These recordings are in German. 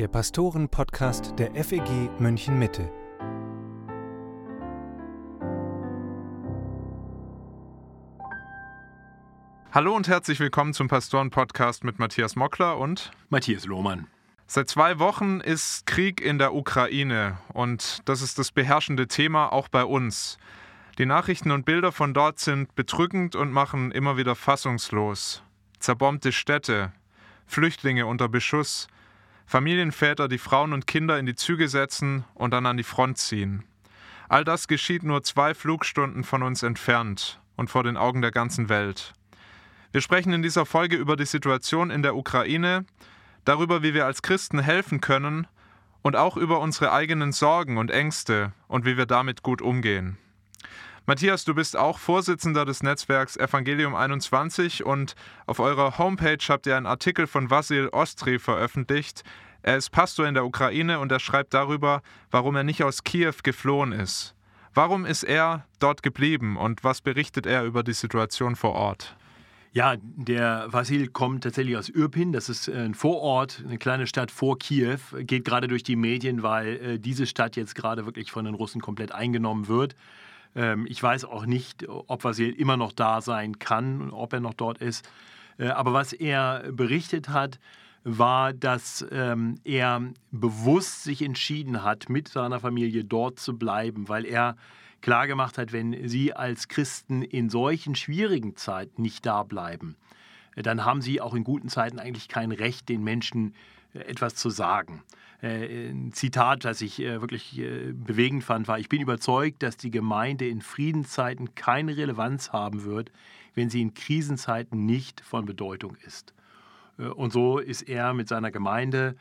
der Pastoren-Podcast der FEG München Mitte. Hallo und herzlich willkommen zum Pastoren-Podcast mit Matthias Mockler und Matthias Lohmann. Seit zwei Wochen ist Krieg in der Ukraine und das ist das beherrschende Thema auch bei uns. Die Nachrichten und Bilder von dort sind bedrückend und machen immer wieder fassungslos. Zerbombte Städte, Flüchtlinge unter Beschuss, Familienväter, die Frauen und Kinder in die Züge setzen und dann an die Front ziehen. All das geschieht nur zwei Flugstunden von uns entfernt und vor den Augen der ganzen Welt. Wir sprechen in dieser Folge über die Situation in der Ukraine, darüber, wie wir als Christen helfen können und auch über unsere eigenen Sorgen und Ängste und wie wir damit gut umgehen. Matthias, du bist auch Vorsitzender des Netzwerks Evangelium 21 und auf eurer Homepage habt ihr einen Artikel von Vasil Ostri veröffentlicht. Er ist Pastor in der Ukraine und er schreibt darüber, warum er nicht aus Kiew geflohen ist. Warum ist er dort geblieben und was berichtet er über die Situation vor Ort? Ja, der Vasil kommt tatsächlich aus Irpin. Das ist ein Vorort, eine kleine Stadt vor Kiew. Geht gerade durch die Medien, weil äh, diese Stadt jetzt gerade wirklich von den Russen komplett eingenommen wird. Ähm, ich weiß auch nicht, ob Vasil immer noch da sein kann, ob er noch dort ist. Äh, aber was er berichtet hat, war, dass ähm, er bewusst sich entschieden hat, mit seiner Familie dort zu bleiben, weil er klargemacht hat, wenn Sie als Christen in solchen schwierigen Zeiten nicht da bleiben, dann haben Sie auch in guten Zeiten eigentlich kein Recht, den Menschen etwas zu sagen. Äh, ein Zitat, das ich äh, wirklich bewegend fand, war, ich bin überzeugt, dass die Gemeinde in Friedenszeiten keine Relevanz haben wird, wenn sie in Krisenzeiten nicht von Bedeutung ist. Und so ist er mit seiner Gemeinde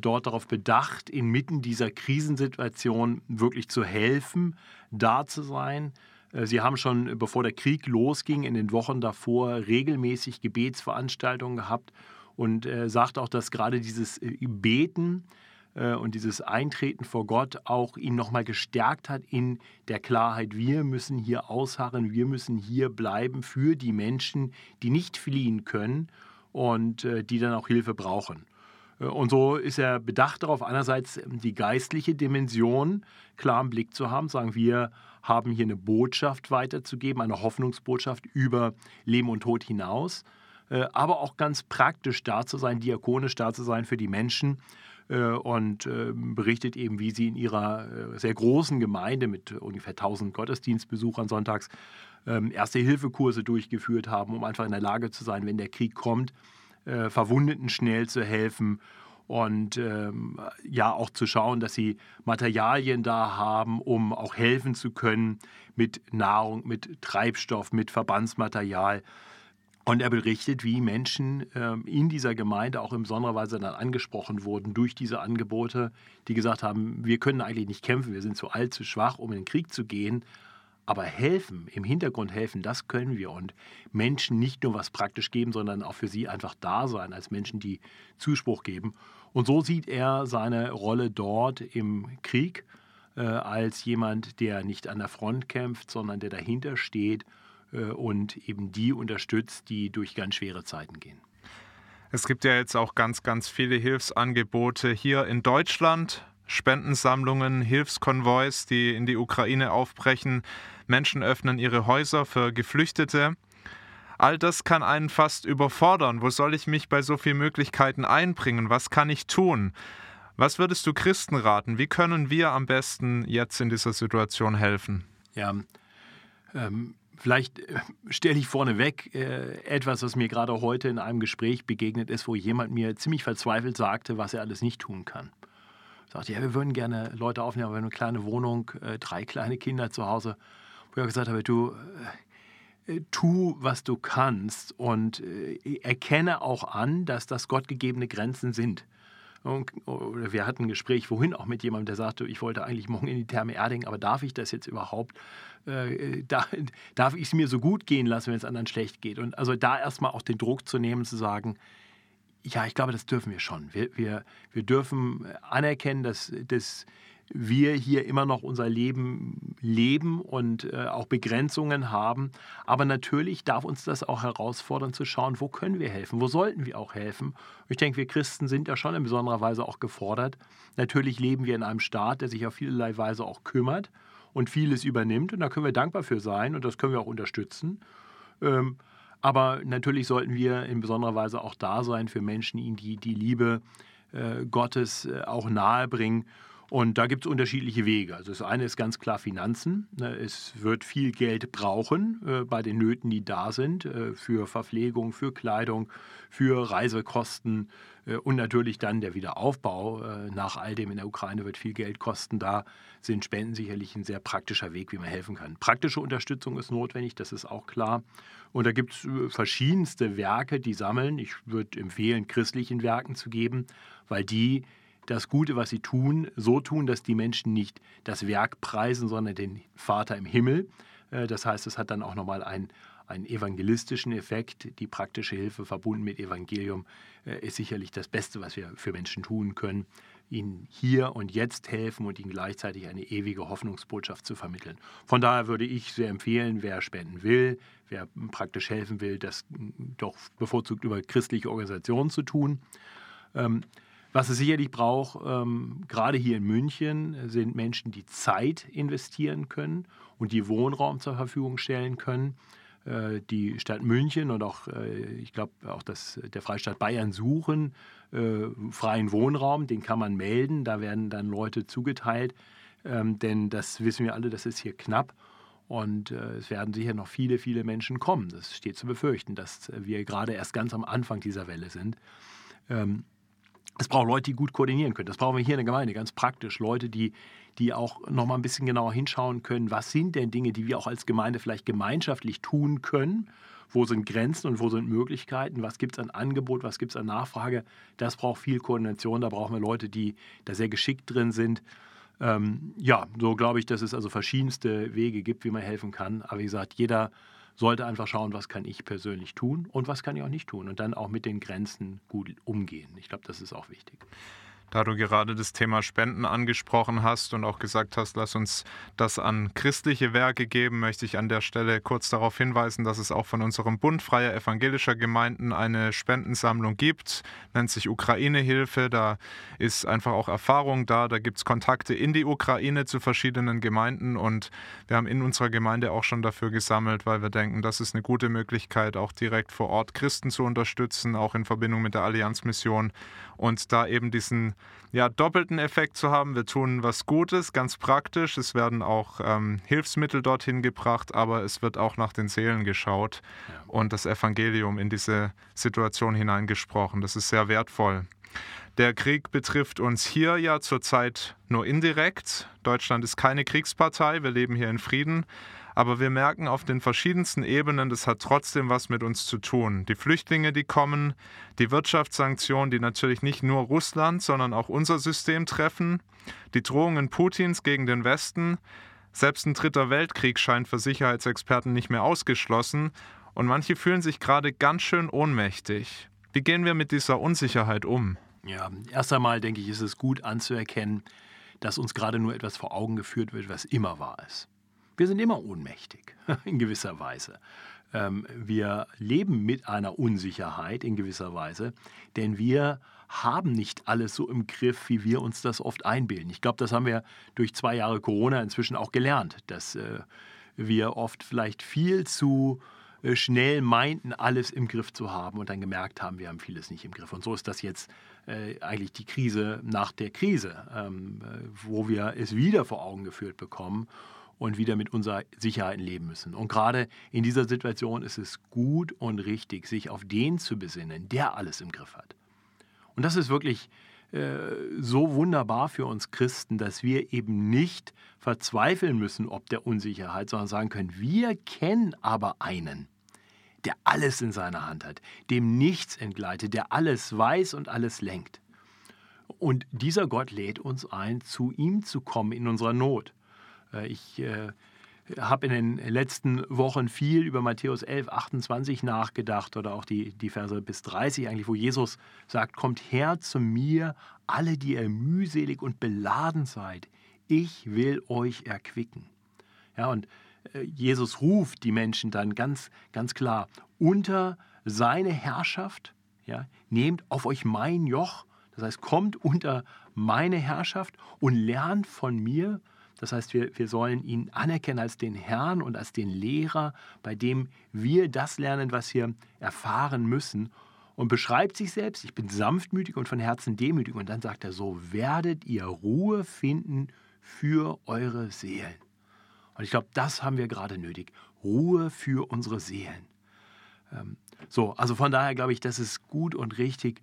dort darauf bedacht, inmitten dieser Krisensituation wirklich zu helfen, da zu sein. Äh, sie haben schon, bevor der Krieg losging, in den Wochen davor regelmäßig Gebetsveranstaltungen gehabt und äh, sagt auch, dass gerade dieses äh, Beten äh, und dieses Eintreten vor Gott auch ihn nochmal gestärkt hat in der Klarheit, wir müssen hier ausharren, wir müssen hier bleiben für die Menschen, die nicht fliehen können und äh, die dann auch Hilfe brauchen. Und so ist er bedacht darauf, einerseits die geistliche Dimension klar im Blick zu haben, sagen wir haben hier eine Botschaft weiterzugeben, eine Hoffnungsbotschaft über Leben und Tod hinaus, aber auch ganz praktisch da zu sein, diakonisch da zu sein für die Menschen äh, und berichtet eben, wie sie in ihrer sehr großen Gemeinde mit ungefähr 1000 Gottesdienstbesuchern sonntags ähm, Erste-Hilfe-Kurse durchgeführt haben, um einfach in der Lage zu sein, wenn der Krieg kommt, äh, Verwundeten schnell zu helfen und ähm, ja auch zu schauen, dass sie Materialien da haben, um auch helfen zu können mit Nahrung, mit Treibstoff, mit Verbandsmaterial. Und er berichtet, wie Menschen ähm, in dieser Gemeinde auch in besonderer Weise dann angesprochen wurden durch diese Angebote, die gesagt haben, wir können eigentlich nicht kämpfen, wir sind zu alt, zu schwach, um in den Krieg zu gehen, aber helfen, im Hintergrund helfen, das können wir. Und Menschen nicht nur was praktisch geben, sondern auch für sie einfach da sein, als Menschen, die Zuspruch geben. Und so sieht er seine Rolle dort im Krieg äh, als jemand, der nicht an der Front kämpft, sondern der dahinter steht und eben die unterstützt, die durch ganz schwere Zeiten gehen. Es gibt ja jetzt auch ganz, ganz viele Hilfsangebote hier in Deutschland. Spendensammlungen, Hilfskonvois, die in die Ukraine aufbrechen. Menschen öffnen ihre Häuser für Geflüchtete. All das kann einen fast überfordern. Wo soll ich mich bei so vielen Möglichkeiten einbringen? Was kann ich tun? Was würdest du Christen raten? Wie können wir am besten jetzt in dieser Situation helfen? Ja, ähm, vielleicht äh, stelle ich vorneweg äh, etwas, was mir gerade heute in einem Gespräch begegnet ist, wo jemand mir ziemlich verzweifelt sagte, was er alles nicht tun kann. Er sagte, ja, wir würden gerne Leute aufnehmen, aber wir haben eine kleine Wohnung, äh, drei kleine Kinder zu Hause wo er gesagt habe, du äh, tu, was du kannst und äh, erkenne auch an, dass das gottgegebene Grenzen sind. Und, wir hatten ein Gespräch vorhin auch mit jemandem, der sagte, ich wollte eigentlich morgen in die Therme Erding, aber darf ich das jetzt überhaupt? Äh, da, darf ich es mir so gut gehen lassen, wenn es anderen schlecht geht? Und also da erstmal auch den Druck zu nehmen, zu sagen, ja, ich glaube, das dürfen wir schon. Wir, wir, wir dürfen anerkennen, dass, dass wir hier immer noch unser Leben leben und äh, auch Begrenzungen haben. Aber natürlich darf uns das auch herausfordern zu schauen, wo können wir helfen, wo sollten wir auch helfen. ich denke, wir Christen sind ja schon in besonderer Weise auch gefordert. Natürlich leben wir in einem Staat, der sich auf vielerlei Weise auch kümmert und vieles übernimmt. Und da können wir dankbar für sein und das können wir auch unterstützen. Ähm, aber natürlich sollten wir in besonderer Weise auch da sein für Menschen, die, die Liebe äh, Gottes äh, auch nahebringen. Und da gibt es unterschiedliche Wege. Also das eine ist ganz klar Finanzen. Ne, es wird viel Geld brauchen äh, bei den Nöten, die da sind, äh, für Verpflegung, für Kleidung, für Reisekosten äh, und natürlich dann der Wiederaufbau. Nach all dem in der Ukraine wird viel Geld kosten. Da sind Spenden sicherlich ein sehr praktischer Weg, wie man helfen kann. Praktische Unterstützung ist notwendig, das ist auch klar. Und da gibt es verschiedenste Werke, die sammeln. Ich würde empfehlen, christlichen Werken zu geben, weil die das Gute, was sie tun, so tun, dass die Menschen nicht das Werk preisen, sondern den Vater im Himmel. Äh, das heißt, es hat dann auch nochmal einen, einen evangelistischen Effekt. Die praktische Hilfe verbunden mit Evangelium äh, ist sicherlich das Beste, was wir für Menschen tun können, ihnen hier und jetzt helfen und ihnen gleichzeitig eine ewige Hoffnungsbotschaft zu vermitteln. Von daher würde ich sehr empfehlen, wer spenden will, wer praktisch helfen will, das doch bevorzugt über christliche Organisationen zu tun. Was es sicherlich braucht, ähm, gerade hier in München, sind Menschen, die Zeit investieren können und die Wohnraum zur Verfügung stellen können. Äh, die Stadt München und auch, äh, ich glaube, auch das, der Freistaat Bayern suchen äh, freien Wohnraum, den kann man melden, da werden dann Leute zugeteilt, ähm, denn das wissen wir alle, das ist hier knapp. Und äh, es werden sicher noch viele, viele Menschen kommen. Das steht zu befürchten, dass wir gerade erst ganz am Anfang dieser Welle sind. Ähm, es braucht Leute, die gut koordinieren können. Das brauchen wir hier in der Gemeinde, ganz praktisch. Leute, die, die auch noch mal ein bisschen genauer hinschauen können, was sind denn Dinge, die wir auch als Gemeinde vielleicht gemeinschaftlich tun können? Wo sind Grenzen und wo sind Möglichkeiten? Was gibt es an Angebot? Was gibt es an Nachfrage? Das braucht viel Koordination. Da brauchen wir Leute, die da sehr geschickt drin sind. Ähm, ja, so glaube ich, dass es also verschiedenste Wege gibt, wie man helfen kann. Aber wie gesagt, jeder sollte einfach schauen, was kann ich persönlich tun und was kann ich auch nicht tun und dann auch mit den Grenzen gut umgehen. Ich glaube, das ist auch wichtig. Da du gerade das Thema Spenden angesprochen hast und auch gesagt hast, lass uns das an christliche Werke geben, möchte ich an der Stelle kurz darauf hinweisen, dass es auch von unserem Bund freier evangelischer Gemeinden eine Spendensammlung gibt, nennt sich Ukraine-Hilfe. Da ist einfach auch Erfahrung da, da gibt es Kontakte in die Ukraine zu verschiedenen Gemeinden. Und wir haben in unserer Gemeinde auch schon dafür gesammelt, weil wir denken, das ist eine gute Möglichkeit, auch direkt vor Ort Christen zu unterstützen, auch in Verbindung mit der Allianzmission und da eben diesen ja, doppelten Effekt zu haben. Wir tun was Gutes, ganz praktisch. Es werden auch ähm, Hilfsmittel dorthin gebracht, aber es wird auch nach den Seelen geschaut ja. und das Evangelium in diese Situation hineingesprochen. Das ist sehr wertvoll. Der Krieg betrifft uns hier ja zurzeit nur indirekt. Deutschland ist keine Kriegspartei, wir leben hier in Frieden. Aber wir merken auf den verschiedensten Ebenen, das hat trotzdem was mit uns zu tun. Die Flüchtlinge, die kommen, die Wirtschaftssanktionen, die natürlich nicht nur Russland, sondern auch unser System treffen, die Drohungen Putins gegen den Westen, selbst ein dritter Weltkrieg scheint für Sicherheitsexperten nicht mehr ausgeschlossen und manche fühlen sich gerade ganz schön ohnmächtig. Wie gehen wir mit dieser Unsicherheit um? Ja, erst einmal denke ich, ist es gut anzuerkennen, dass uns gerade nur etwas vor Augen geführt wird, was immer wahr ist. Wir sind immer ohnmächtig, in gewisser Weise. Ähm, wir leben mit einer Unsicherheit in gewisser Weise, denn wir haben nicht alles so im Griff, wie wir uns das oft einbilden. Ich glaube, das haben wir durch zwei Jahre Corona inzwischen auch gelernt, dass äh, wir oft vielleicht viel zu äh, schnell meinten, alles im Griff zu haben und dann gemerkt haben, wir haben vieles nicht im Griff. Und so ist das jetzt äh, eigentlich die Krise nach der Krise, ähm, äh, wo wir es wieder vor Augen geführt bekommen und wieder mit unserer Sicherheit leben müssen. Und gerade in dieser Situation ist es gut und richtig, sich auf den zu besinnen, der alles im Griff hat. Und das ist wirklich äh, so wunderbar für uns Christen, dass wir eben nicht verzweifeln müssen ob der Unsicherheit, sondern sagen können, wir kennen aber einen, der alles in seiner Hand hat, dem nichts entgleitet, der alles weiß und alles lenkt. Und dieser Gott lädt uns ein, zu ihm zu kommen in unserer Not. Äh, ich äh, habe in den letzten Wochen viel über Matthäus 11, 28 nachgedacht oder auch die, die Verse bis 30 eigentlich, wo Jesus sagt, kommt her zu mir, alle, die ihr mühselig und beladen seid. Ich will euch erquicken. Ja, und äh, Jesus ruft die Menschen dann ganz, ganz klar unter seine Herrschaft. Ja, nehmt auf euch mein Joch. Das heißt, kommt unter meine Herrschaft und lernt von mir. Das heißt, wir, wir sollen ihn anerkennen als den Herrn und als den Lehrer, bei dem wir das lernen, was wir erfahren müssen. Und beschreibt sich selbst, ich bin sanftmütig und von Herzen demütig. Und dann sagt er, so werdet ihr Ruhe finden für eure Seelen. Und ich glaube, das haben wir gerade nötig. Ruhe für unsere Seelen. Ähm, so, also von daher glaube ich, das ist gut und richtig,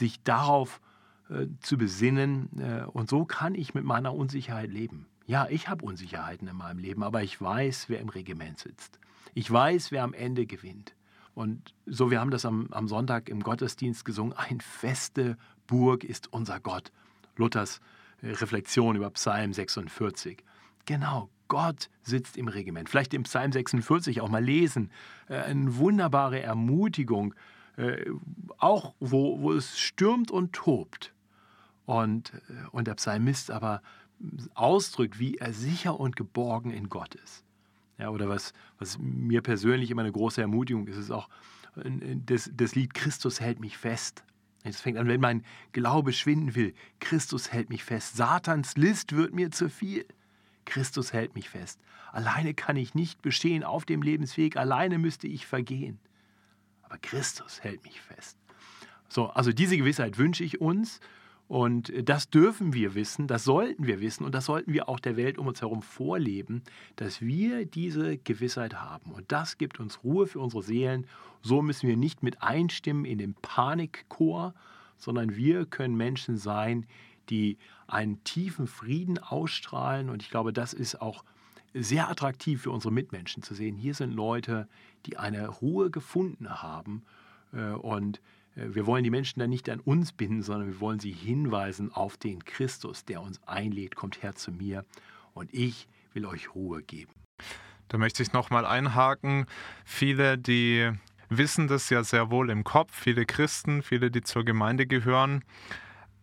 sich darauf äh, zu besinnen. Äh, und so kann ich mit meiner Unsicherheit leben. Ja, ich habe Unsicherheiten in meinem Leben, aber ich weiß, wer im Regiment sitzt. Ich weiß, wer am Ende gewinnt. Und so, wir haben das am, am Sonntag im Gottesdienst gesungen, ein feste Burg ist unser Gott. Luthers äh, Reflexion über Psalm 46. Genau, Gott sitzt im Regiment. Vielleicht im Psalm 46 auch mal lesen. Äh, eine wunderbare Ermutigung, äh, auch wo, wo es stürmt und tobt. Und, und der Psalmist aber ausdrückt, wie er sicher und geborgen in Gott ist. Ja, oder was, was mir persönlich immer eine große Ermutigung ist, ist auch das, das Lied Christus hält mich fest. Es fängt an, wenn mein Glaube schwinden will. Christus hält mich fest. Satans List wird mir zu viel. Christus hält mich fest. Alleine kann ich nicht bestehen auf dem Lebensweg. Alleine müsste ich vergehen. Aber Christus hält mich fest. So, also diese Gewissheit wünsche ich uns. Und das dürfen wir wissen, das sollten wir wissen und das sollten wir auch der Welt um uns herum vorleben, dass wir diese Gewissheit haben. Und das gibt uns Ruhe für unsere Seelen. So müssen wir nicht mit einstimmen in den Panikchor, sondern wir können Menschen sein, die einen tiefen Frieden ausstrahlen. Und ich glaube, das ist auch sehr attraktiv für unsere Mitmenschen zu sehen. Hier sind Leute, die eine Ruhe gefunden haben äh, und äh, wir wollen die Menschen dann nicht an uns binden, sondern wir wollen sie hinweisen auf den Christus, der uns einlädt, kommt her zu mir und ich will euch Ruhe geben. Da möchte ich nochmal einhaken. Viele, die wissen das ja sehr wohl im Kopf, viele Christen, viele, die zur Gemeinde gehören,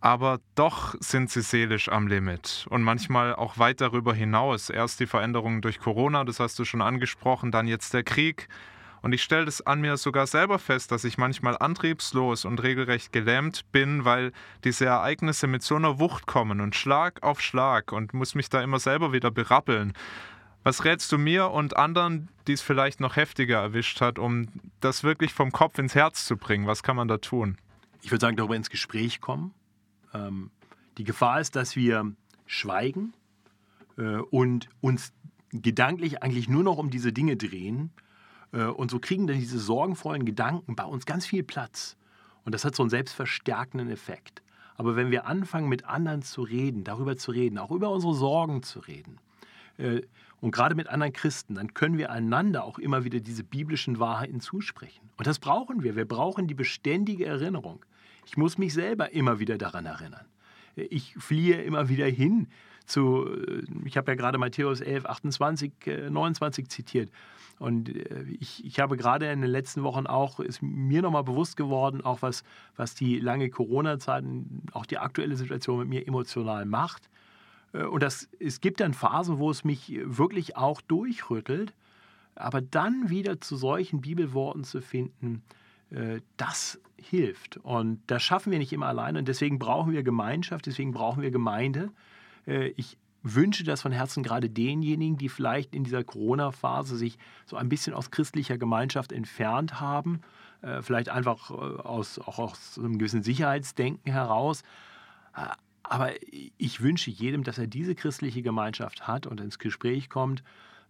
aber doch sind sie seelisch am Limit und manchmal auch weit darüber hinaus. Erst die Veränderungen durch Corona, das hast du schon angesprochen, dann jetzt der Krieg, und ich stelle das an mir sogar selber fest, dass ich manchmal antriebslos und regelrecht gelähmt bin, weil diese Ereignisse mit so einer Wucht kommen und Schlag auf Schlag und muss mich da immer selber wieder berappeln. Was rätst du mir und anderen, die es vielleicht noch heftiger erwischt hat, um das wirklich vom Kopf ins Herz zu bringen? Was kann man da tun? Ich würde sagen, darüber ins Gespräch kommen. Ähm, die Gefahr ist, dass wir schweigen äh, und uns gedanklich eigentlich nur noch um diese Dinge drehen und so kriegen dann diese sorgenvollen Gedanken bei uns ganz viel Platz. Und das hat so einen selbstverstärkenden Effekt. Aber wenn wir anfangen, mit anderen zu reden, darüber zu reden, auch über unsere Sorgen zu reden, äh, und gerade mit anderen Christen, dann können wir einander auch immer wieder diese biblischen Wahrheiten zusprechen. Und das brauchen wir. Wir brauchen die beständige Erinnerung. Ich muss mich selber immer wieder daran erinnern. Ich fliehe immer wieder hin zu, äh, ich habe ja gerade Matthäus 11, 28, 29 zitiert. Und äh, ich, ich habe gerade in den letzten Wochen auch, ist mir nochmal bewusst geworden, auch was, was die lange Corona-Zeit, auch die aktuelle Situation mit mir emotional macht. Äh, und das, es gibt dann Phasen, wo es mich wirklich auch durchrüttelt. Aber dann wieder zu solchen Bibelworten zu finden, das hilft. Und das schaffen wir nicht immer alleine. Und deswegen brauchen wir Gemeinschaft, deswegen brauchen wir Gemeinde. Äh, ich wünsche das von Herzen gerade denjenigen, die vielleicht in dieser Corona-Phase sich so ein bisschen aus christlicher Gemeinschaft entfernt haben, äh, vielleicht einfach äh, aus, auch aus einem gewissen Sicherheitsdenken heraus. Aber ich wünsche jedem, dass er diese christliche Gemeinschaft hat und ins Gespräch kommt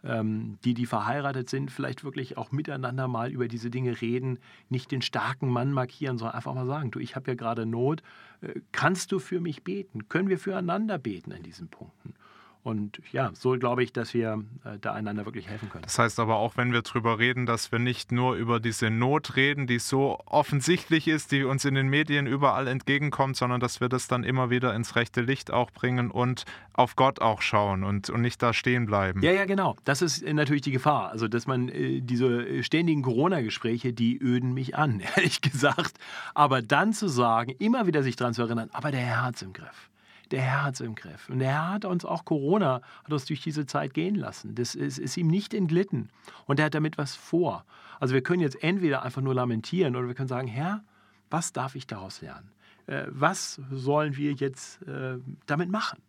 ähm, die, die verheiratet sind, vielleicht wirklich auch miteinander mal über diese Dinge reden, nicht den starken Mann markieren, sondern einfach mal sagen, du, ich habe ja gerade Not, äh, kannst du für mich beten? Können wir füreinander beten an diesen Punkten? Und ja, so glaube ich, dass wir äh, da einander wirklich helfen können. Das heißt aber auch, wenn wir darüber reden, dass wir nicht nur über diese Not reden, die so offensichtlich ist, die uns in den Medien überall entgegenkommt, sondern dass wir das dann immer wieder ins rechte Licht auch bringen und auf Gott auch schauen und, und nicht da stehen bleiben. Ja, ja, genau. Das ist äh, natürlich die Gefahr. Also, dass man äh, diese ständigen Corona-Gespräche, die öden mich an, ehrlich gesagt. Aber dann zu sagen, immer wieder sich daran zu erinnern, aber der Herr hat es im Griff der Herr hat es im Griff. Und der Herr hat uns auch Corona, hat uns durch diese Zeit gehen lassen. Das ist, ist ihm nicht entglitten. Und er hat damit was vor. Also wir können jetzt entweder einfach nur lamentieren oder wir können sagen, Herr, was darf ich daraus lernen? Äh, was sollen wir jetzt äh, damit machen?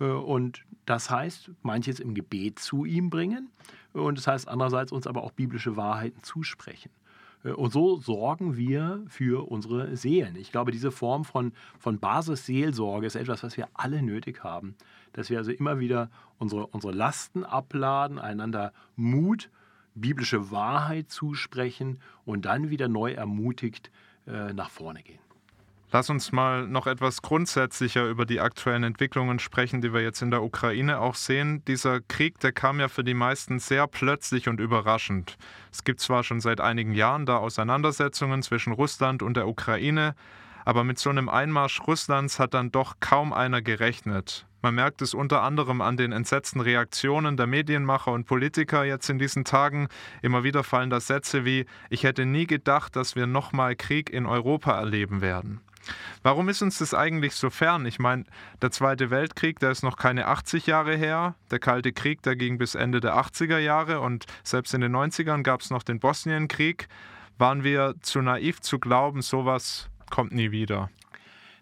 Äh, und das heißt, manches im Gebet zu ihm bringen und das heißt andererseits uns aber auch biblische Wahrheiten zusprechen. Äh, und so sorgen wir für unsere Seelen. Ich glaube, diese Form von, von Basisseelsorge ist etwas, was wir alle nötig haben. Dass wir also immer wieder unsere, unsere Lasten abladen, einander Mut, biblische Wahrheit zusprechen und dann wieder neu ermutigt äh, nach vorne gehen. Lass uns mal noch etwas grundsätzlicher über die aktuellen Entwicklungen sprechen, die wir jetzt in der Ukraine auch sehen. Dieser Krieg, der kam ja für die meisten sehr plötzlich und überraschend. Es gibt zwar schon seit einigen Jahren da Auseinandersetzungen zwischen Russland und der Ukraine, aber mit so einem Einmarsch Russlands hat dann doch kaum einer gerechnet. Man merkt es unter anderem an den entsetzten Reaktionen der Medienmacher und Politiker jetzt in diesen Tagen. Immer wieder fallen da Sätze wie Ich hätte nie gedacht, dass wir nochmal Krieg in Europa erleben werden. Warum ist uns das eigentlich so fern? Ich meine, der Zweite Weltkrieg, der ist noch keine 80 Jahre her. Der Kalte Krieg, der ging bis Ende der 80er Jahre und selbst in den 90ern gab es noch den Bosnienkrieg. Waren wir zu naiv zu glauben, sowas kommt nie wieder?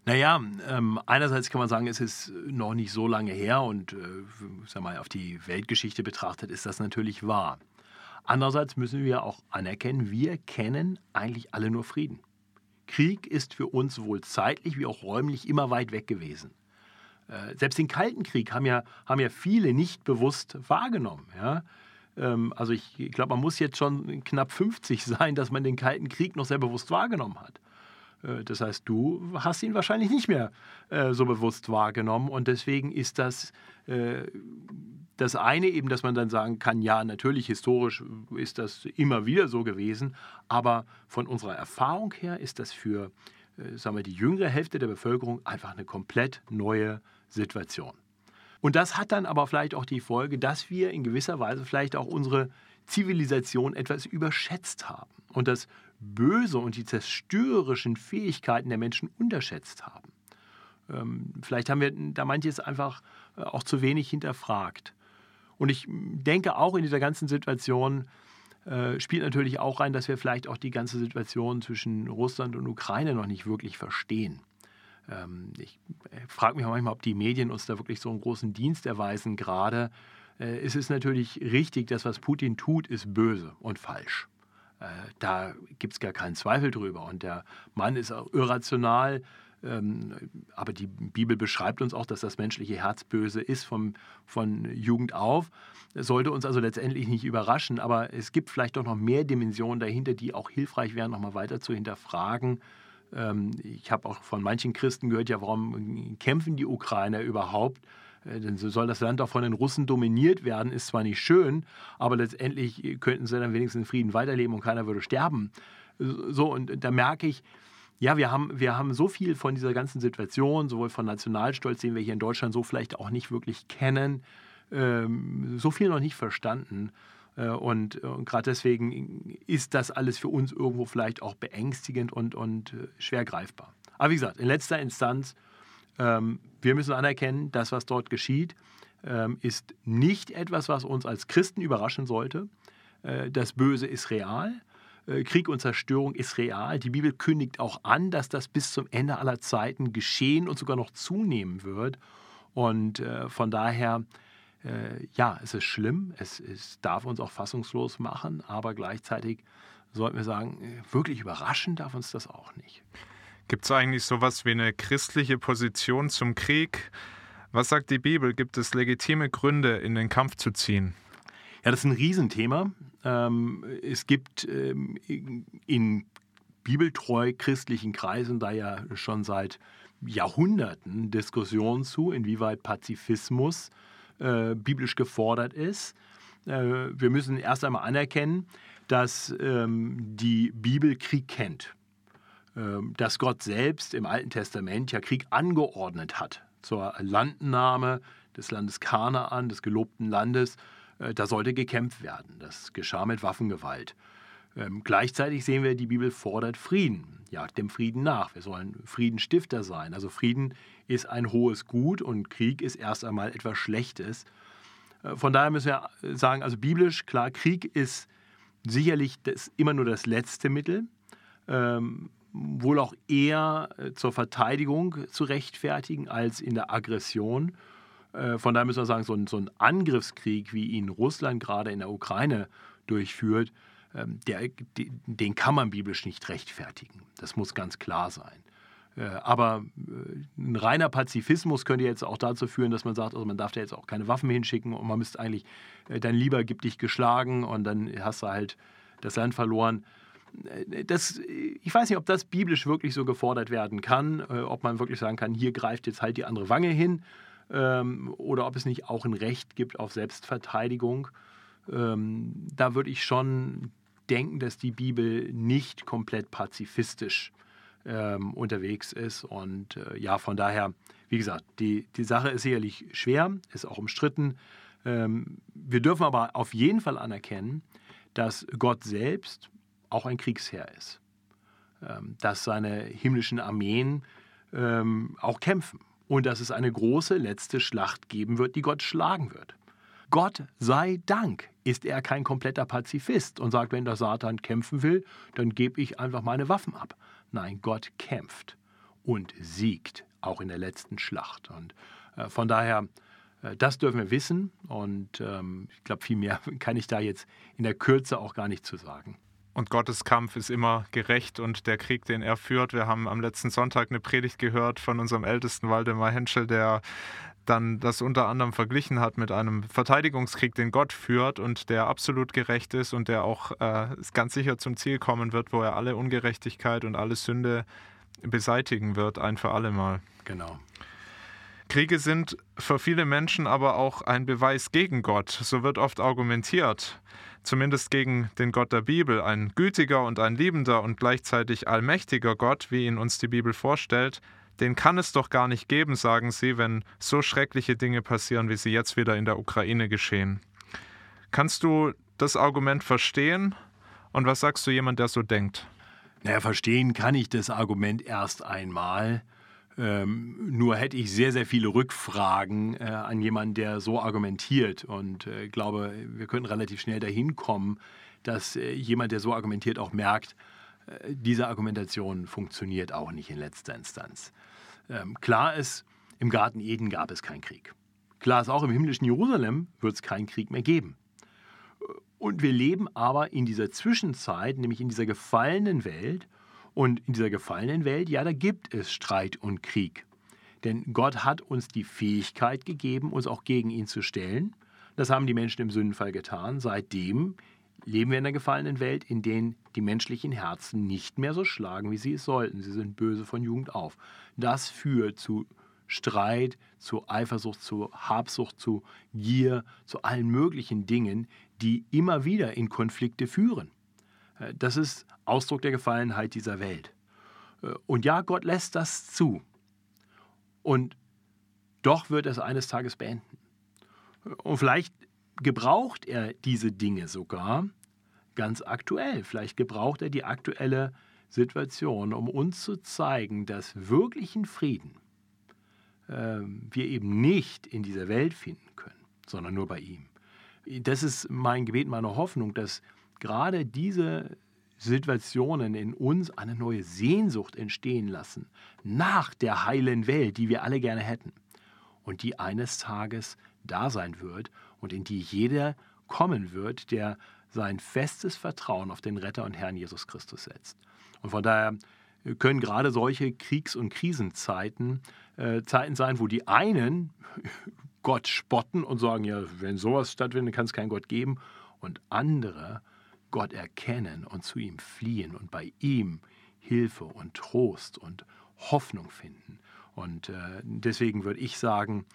Naja, ähm, einerseits kann man sagen, es ist noch nicht so lange her und äh, sag mal, auf die Weltgeschichte betrachtet ist das natürlich wahr. Andererseits müssen wir auch anerkennen, wir kennen eigentlich alle nur Frieden. Krieg ist für uns sowohl zeitlich wie auch räumlich immer weit weg gewesen. Äh, selbst den Kalten Krieg haben ja, haben ja viele nicht bewusst wahrgenommen. Ja? Ähm, also ich glaube, man muss jetzt schon knapp 50 sein, dass man den Kalten Krieg noch sehr bewusst wahrgenommen hat. Äh, das heißt, du hast ihn wahrscheinlich nicht mehr äh, so bewusst wahrgenommen. Und deswegen ist das äh, das eine eben, dass man dann sagen kann, ja, natürlich historisch ist das immer wieder so gewesen, aber von unserer Erfahrung her ist das für äh, sagen wir, die jüngere Hälfte der Bevölkerung einfach eine komplett neue Situation. Und das hat dann aber vielleicht auch die Folge, dass wir in gewisser Weise vielleicht auch unsere Zivilisation etwas überschätzt haben. Und das Böse und die zerstörerischen Fähigkeiten der Menschen unterschätzt haben. Ähm, vielleicht haben wir da manches einfach äh, auch zu wenig hinterfragt. Und ich denke auch in dieser ganzen Situation äh, spielt natürlich auch rein, dass wir vielleicht auch die ganze Situation zwischen Russland und Ukraine noch nicht wirklich verstehen. Ähm, ich äh, frage mich manchmal, ob die Medien uns da wirklich so einen großen Dienst erweisen gerade. Es ist natürlich richtig, dass was Putin tut, ist böse und falsch. Äh, da gibt es gar keinen Zweifel drüber. Und der Mann ist auch irrational, ähm, aber die Bibel beschreibt uns auch, dass das menschliche Herz böse ist vom, von Jugend auf. Das sollte uns also letztendlich nicht überraschen, aber es gibt vielleicht doch noch mehr Dimensionen dahinter, die auch hilfreich wären, nochmal weiter zu hinterfragen. Ähm, ich habe auch von manchen Christen gehört, ja, warum kämpfen die Ukrainer überhaupt? Äh, denn so soll das Land auch von den Russen dominiert werden, ist zwar nicht schön, aber letztendlich könnten sie dann wenigstens in Frieden weiterleben und keiner würde sterben. So, und da merke ich, ja, wir haben, wir haben so viel von dieser ganzen Situation, sowohl von Nationalstolz, den wir hier in Deutschland so vielleicht auch nicht wirklich kennen, ähm, so viel noch nicht verstanden. Äh, und, und gerade deswegen ist das alles für uns irgendwo vielleicht auch beängstigend und, und äh, schwer greifbar. Aber wie gesagt, in letzter Instanz, wir müssen anerkennen, das, was dort geschieht, ähm, ist nicht etwas, was uns als Christen überraschen sollte. Äh, das Böse ist real. Äh, Krieg und Zerstörung ist real. Die Bibel kündigt auch an, dass das bis zum Ende aller Zeiten geschehen und sogar noch zunehmen wird. Und äh, von daher, ja, es ist schlimm, es, es, darf uns auch fassungslos machen, aber gleichzeitig sollten wir sagen, wirklich überraschen darf uns das auch nicht. Gibt es eigentlich sowas wie eine christliche Position zum Krieg? Was sagt die Bibel? Gibt es legitime Gründe, in den Kampf zu ziehen? Ja, das ist ein Riesenthema. Ähm, es gibt ähm, in bibeltreu christlichen Kreisen da ja schon seit Jahrhunderten Diskussionen zu, inwieweit Pazifismus äh, biblisch gefordert ist. Äh, wir müssen erst einmal anerkennen, dass ähm, die Bibel Krieg kennt. Ähm, dass Gott selbst im Alten Testament ja Krieg angeordnet hat zur Landnahme des Landes Kanaan, des gelobten Landes äh, da sollte gekämpft werden. Das geschah mit Waffengewalt. Ähm, gleichzeitig sehen wir, die Bibel fordert Frieden. jagt dem Frieden nach. Wir sollen Friedenstifter sein. Also Frieden ist ein hohes Gut und Krieg ist erst einmal etwas Schlechtes. Äh, von daher müssen wir sagen, also biblisch, klar, Krieg ist sicherlich das, immer nur das letzte Mittel, ähm, wohl auch eher äh, zur Verteidigung zu rechtfertigen als in der Aggression. Äh, von daher müssen wir sagen, so ein, Angriffskrieg, wie ihn Russland gerade in der Ukraine durchführt, ähm, der, den kann man biblisch nicht rechtfertigen. Das muss ganz klar sein. Äh, aber ein reiner Pazifismus könnte jetzt auch dazu führen, dass man sagt, also man darf da jetzt auch keine Waffen hinschicken und man müsste eigentlich, dann lieber gibt dich geschlagen und dann hast du halt das Land verloren. Das, ich weiß nicht, ob das biblisch wirklich so gefordert werden kann, ob man wirklich sagen kann, hier greift jetzt halt die andere Wange hin ähm, oder ob es nicht auch ein Recht gibt auf Selbstverteidigung. Ähm, da würde ich schon denken, dass die Bibel nicht komplett pazifistisch ähm, unterwegs ist. Und äh, ja, von daher, wie gesagt, die, die Sache ist sicherlich schwer, ist auch umstritten. Wir dürfen aber auf jeden Fall anerkennen, dass Gott selbst auch ein Kriegsherr ist. Ähm, dass seine himmlischen Armeen ähm, auch kämpfen und dass es eine große letzte Schlacht geben wird, die Gott schlagen wird. Gott sei Dank ist er kein kompletter Pazifist und sagt, wenn der Satan kämpfen will, dann gebe ich einfach meine Waffen ab. Nein, Gott kämpft und siegt, auch in der letzten Schlacht. Und äh, von daher, äh, das dürfen wir wissen und ähm, ich glaube, viel mehr kann ich da jetzt in der Kürze auch gar nicht zu sagen. Und Gottes Kampf ist immer gerecht und der Krieg, den er führt. Wir haben am letzten Sonntag eine Predigt gehört von unserem Ältesten Waldemar Henschel, der dann das unter anderem verglichen hat mit einem Verteidigungskrieg, den Gott führt und der absolut gerecht ist und der auch äh, ganz sicher zum Ziel kommen wird, wo er alle Ungerechtigkeit und alle Sünde beseitigen wird, ein für alle Mal. Genau. Kriege sind für viele Menschen aber auch ein Beweis gegen Gott. So wird oft argumentiert zumindest gegen den Gott der Bibel, ein gütiger und ein liebender und gleichzeitig allmächtiger Gott, wie ihn uns die Bibel vorstellt, den kann es doch gar nicht geben, sagen sie, wenn so schreckliche Dinge passieren, wie sie jetzt wieder in der Ukraine geschehen. Kannst du das Argument verstehen? Und was sagst du jemand, der so denkt? Naja, verstehen kann ich das Argument erst einmal. Ähm, nur hätte ich sehr, sehr viele Rückfragen äh, an jemanden, der so argumentiert. Und äh, glaube, wir könnten relativ schnell dahin kommen, dass äh, jemand, der so argumentiert, auch merkt, äh, diese Argumentation funktioniert auch nicht in letzter Instanz. Ähm, klar ist, im Garten Eden gab es keinen Krieg. Klar ist auch, im himmlischen Jerusalem wird es keinen Krieg mehr geben. Und wir leben aber in dieser Zwischenzeit, nämlich in dieser gefallenen Welt, und in dieser gefallenen Welt, ja, da gibt es Streit und Krieg. Denn Gott hat uns die Fähigkeit gegeben, uns auch gegen ihn zu stellen. Das haben die Menschen im Sündenfall getan. Seitdem leben wir in einer gefallenen Welt, in der die menschlichen Herzen nicht mehr so schlagen, wie sie es sollten. Sie sind böse von Jugend auf. Das führt zu Streit, zu Eifersucht, zu Habsucht, zu Gier, zu allen möglichen Dingen, die immer wieder in Konflikte führen. Äh, das ist Ausdruck der Gefallenheit dieser Welt. Äh, und ja, Gott lässt das zu. Und doch wird es eines Tages beenden. Äh, und vielleicht gebraucht er diese Dinge sogar ganz aktuell. Vielleicht gebraucht er die aktuelle Situation, um uns zu zeigen, dass wirklichen Frieden äh, wir eben nicht in dieser Welt finden können, sondern nur bei ihm. Das ist mein Gebet, meine Hoffnung, dass gerade diese Situationen in uns eine neue Sehnsucht entstehen lassen nach der heilen Welt, die wir alle gerne hätten und die eines Tages da sein wird und in die jeder kommen wird, der sein festes Vertrauen auf den Retter und Herrn Jesus Christus setzt. Und von daher können gerade solche Kriegs- und Krisenzeiten äh, Zeiten sein, wo die einen Gott spotten und sagen, ja, wenn sowas stattfindet, kann es keinen Gott geben, und andere Gott erkennen und zu ihm fliehen und bei ihm Hilfe und Trost und Hoffnung finden. Und äh, deswegen würde ich sagen,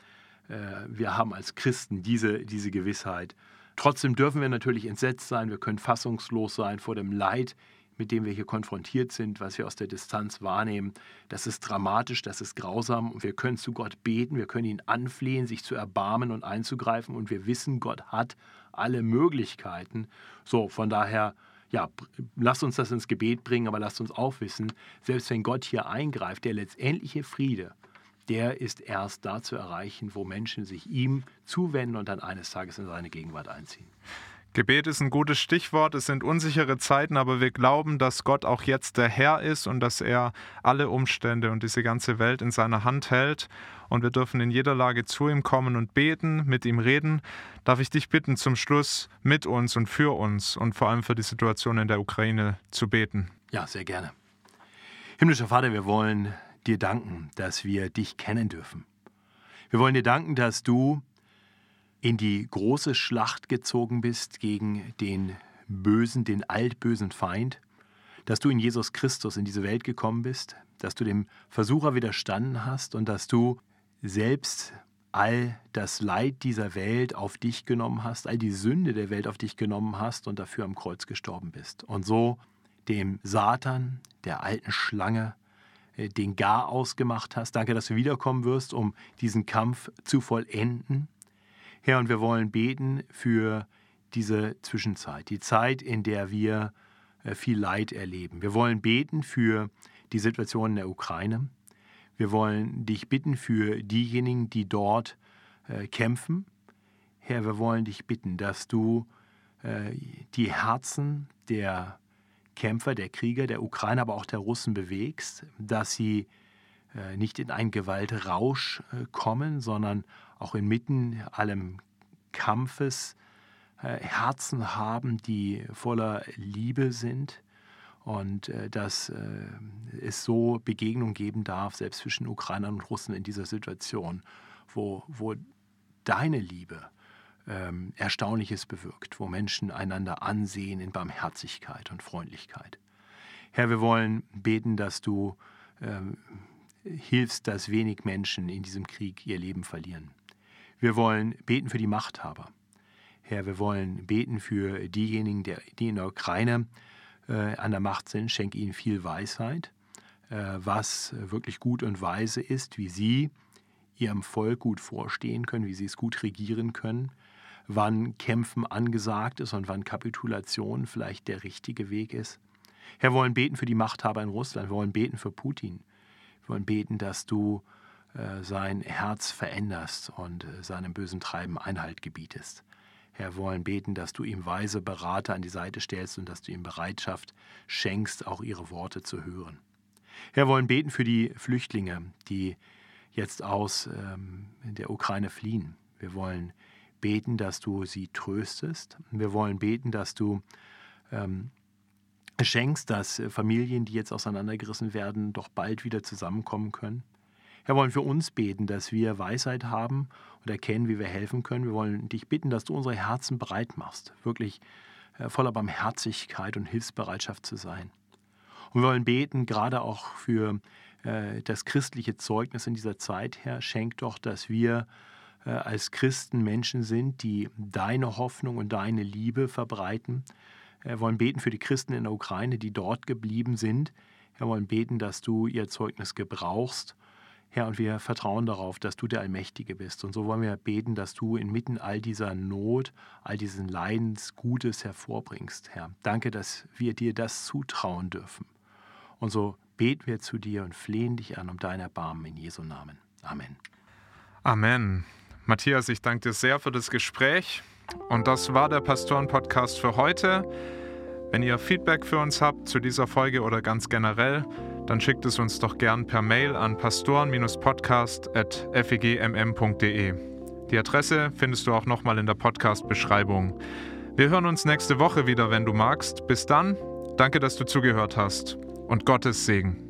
äh, wir haben als Christen diese, diese Gewissheit. Trotzdem dürfen wir natürlich entsetzt sein, wir können fassungslos sein vor dem Leid, mit dem wir hier konfrontiert sind, was wir aus der Distanz wahrnehmen. Das ist dramatisch, das ist grausam und wir können zu Gott beten, wir können ihn anflehen, sich zu erbarmen und einzugreifen und wir wissen, Gott hat alle Möglichkeiten. So, von daher, ja, lasst uns das ins Gebet bringen, aber lasst uns auch wissen, selbst wenn Gott hier eingreift, der letztendliche Friede, der ist erst da zu erreichen, wo Menschen sich ihm zuwenden und dann eines Tages in seine Gegenwart einziehen. Gebet ist ein gutes Stichwort. Es sind unsichere Zeiten, aber wir glauben, dass Gott auch jetzt der Herr ist und dass er alle Umstände und diese ganze Welt in seiner Hand hält. Und wir dürfen in jeder Lage zu ihm kommen und beten, mit ihm reden. Darf ich dich bitten, zum Schluss mit uns und für uns und vor allem für die Situation in der Ukraine zu beten? Ja, sehr gerne. Himmlischer Vater, wir wollen dir danken, dass wir dich kennen dürfen. Wir wollen dir danken, dass du in die große Schlacht gezogen bist gegen den bösen, den altbösen Feind, dass du in Jesus Christus in diese Welt gekommen bist, dass du dem Versucher widerstanden hast und dass du selbst all das Leid dieser Welt auf dich genommen hast, all die Sünde der Welt auf dich genommen hast und dafür am Kreuz gestorben bist. Und so dem Satan, der alten Schlange, äh, den Gar ausgemacht hast. Danke, dass du wiederkommen wirst, um diesen Kampf zu vollenden. Herr, und wir wollen beten für diese Zwischenzeit, die Zeit, in der wir äh, viel Leid erleben. Wir wollen beten für die Situation in der Ukraine. Wir wollen dich bitten für diejenigen, die dort äh, kämpfen. Herr, wir wollen dich bitten, dass du äh, die Herzen der Kämpfer, der Krieger, der Ukrainer, aber auch der Russen bewegst, dass sie nicht in einen Gewaltrausch kommen, sondern auch inmitten allem Kampfes äh, Herzen haben, die voller Liebe sind und dass es so Begegnung geben darf, selbst zwischen Ukrainern und Russen in dieser Situation, wo, wo deine Liebe ähm, Erstaunliches bewirkt, wo Menschen einander ansehen in Barmherzigkeit und Freundlichkeit. Herr, wir wollen beten, dass du ähm, hilfst, dass wenig Menschen in diesem Krieg ihr Leben verlieren. Wir wollen beten für die Machthaber. Herr, wir wollen beten für diejenigen, die in der Ukraine äh, an der Macht sind. Schenk ihnen viel Weisheit, äh, was wirklich gut und weise ist, wie sie ihrem Volk gut vorstehen können, wie sie es gut regieren können, wann Kämpfen angesagt ist und wann Kapitulation vielleicht der richtige Weg ist. Herr, wir wollen beten für die Machthaber in Russland, wir wollen beten für Putin. Wir wollen beten, dass du sein Herz veränderst und äh, seinem bösen Treiben Einhalt gebietest. Herr, wollen beten, dass du ihm weise Berater an die Seite stellst und dass du ihm Bereitschaft schenkst, auch ihre Worte zu hören. Herr, wollen beten für die Flüchtlinge, die jetzt aus ähm, der Ukraine fliehen. Wir wollen beten, dass du sie tröstest. Wir wollen beten, dass du ähm, schenkst, dass äh, Familien, die jetzt auseinandergerissen werden, doch bald wieder zusammenkommen können. Herr, wollen für uns beten, dass wir Weisheit haben und erkennen, wie wir helfen können. Wir wollen dich bitten, dass du unsere Herzen bereit machst, wirklich äh, voller Barmherzigkeit und Hilfsbereitschaft zu sein. Und wir wollen beten, gerade auch für äh, das christliche Zeugnis in dieser Zeit, Herr, schenk doch, dass wir als Christen Menschen sind, die deine Hoffnung und deine Liebe verbreiten, wir wollen beten für die Christen in der Ukraine, die dort geblieben sind. Wir wollen beten, dass du ihr Zeugnis gebrauchst. Herr, und wir vertrauen darauf, dass du der Allmächtige bist. Und so wollen wir beten, dass du inmitten all dieser Not, all diesen Leidens Gutes hervorbringst, Herr. Danke, dass wir dir das zutrauen dürfen. Und so beten wir zu dir und flehen dich an um dein Erbarmen in Jesu Namen. Amen. Amen. Matthias, ich danke dir sehr für das Gespräch. Und das war der Pastoren-Podcast für heute. Wenn ihr Feedback für uns habt zu dieser Folge oder ganz generell, dann schickt es uns doch gern per Mail an pastoren-podcast.fegmm.de. Die Adresse findest du auch nochmal in der Podcast-Beschreibung. Wir hören uns nächste Woche wieder, wenn du magst. Bis dann, danke, dass du zugehört hast und Gottes Segen.